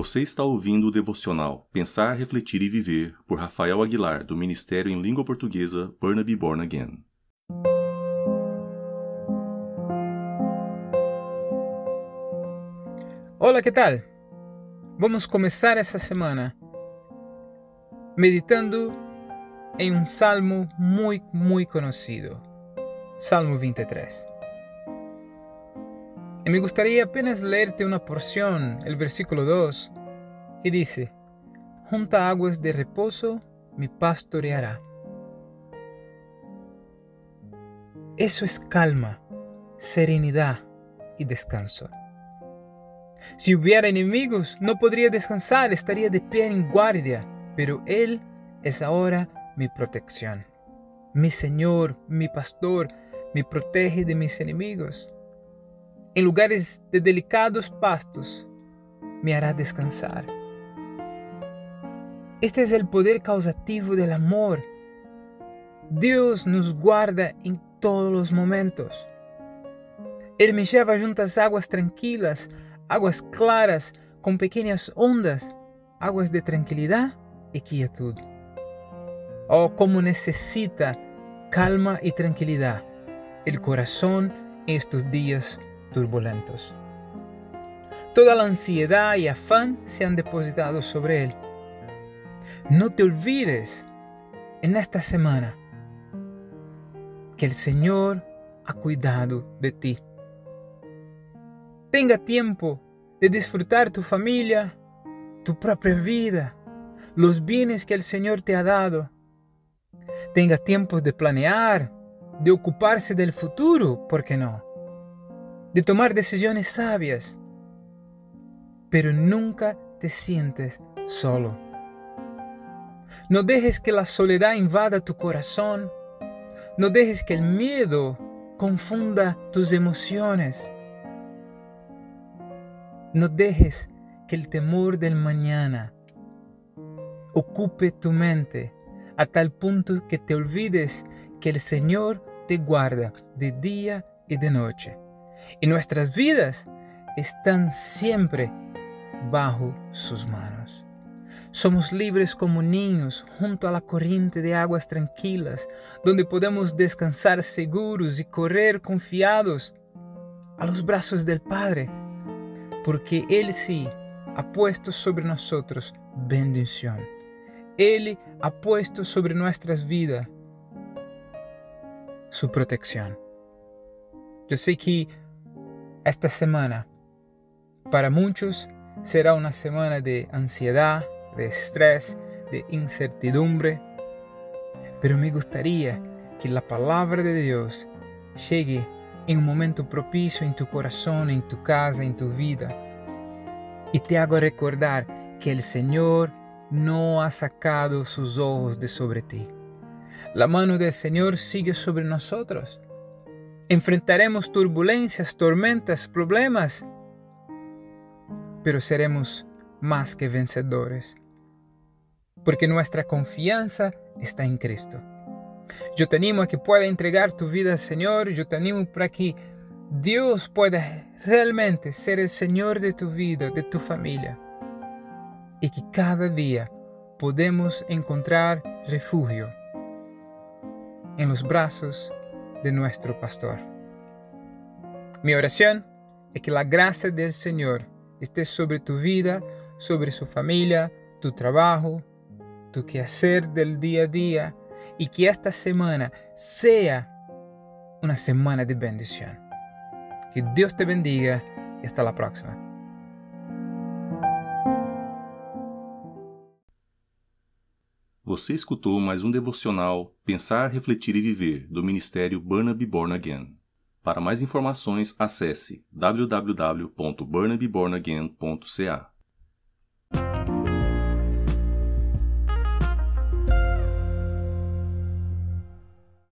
Você está ouvindo o devocional Pensar, Refletir e Viver por Rafael Aguilar, do Ministério em Língua Portuguesa Burnaby Born Again. Olá, que tal? Vamos começar essa semana meditando em um salmo muito, muito conhecido, Salmo 23. Y me gustaría apenas leerte una porción, el versículo 2, que dice, Junta aguas de reposo me pastoreará. Eso es calma, serenidad y descanso. Si hubiera enemigos, no podría descansar, estaría de pie en guardia, pero Él es ahora mi protección. Mi Señor, mi pastor, me protege de mis enemigos. En lugares de delicados pastos me hará descansar. Este es el poder causativo del amor. Dios nos guarda en todos los momentos. Él me lleva junto aguas tranquilas, aguas claras, con pequeñas ondas, aguas de tranquilidad y quietud. Oh, cómo necesita calma y tranquilidad el corazón estos días turbulentos. Toda la ansiedad y afán se han depositado sobre él. No te olvides en esta semana que el Señor ha cuidado de ti. Tenga tiempo de disfrutar tu familia, tu propia vida, los bienes que el Señor te ha dado. Tenga tiempo de planear, de ocuparse del futuro, ¿por qué no? De tomar decisiones sabias, pero nunca te sientes solo. No dejes que la soledad invada tu corazón, no dejes que el miedo confunda tus emociones, no dejes que el temor del mañana ocupe tu mente a tal punto que te olvides que el Señor te guarda de día y de noche y nuestras vidas están siempre bajo sus manos. Somos libres como niños junto a la corriente de aguas tranquilas, donde podemos descansar seguros y correr confiados a los brazos del Padre, porque Él sí ha puesto sobre nosotros bendición. Él ha puesto sobre nuestras vidas su protección. Yo sé que esta semana, para muchos, será una semana de ansiedad, de estrés, de incertidumbre, pero me gustaría que la palabra de Dios llegue en un momento propicio en tu corazón, en tu casa, en tu vida, y te hago recordar que el Señor no ha sacado sus ojos de sobre ti. La mano del Señor sigue sobre nosotros Enfrentaremos turbulencias, tormentas, problemas, pero seremos más que vencedores, porque nuestra confianza está en Cristo. Yo te animo a que pueda entregar tu vida al Señor, yo te animo para que Dios pueda realmente ser el Señor de tu vida, de tu familia, y que cada día podemos encontrar refugio en los brazos de nuestro pastor. Mi oración es que la gracia del Señor esté sobre tu vida, sobre su familia, tu trabajo, tu quehacer del día a día y que esta semana sea una semana de bendición. Que Dios te bendiga y hasta la próxima. Você escutou mais um devocional Pensar, Refletir e Viver do Ministério Burnaby Born Again. Para mais informações, acesse www.burnabybornagain.ca.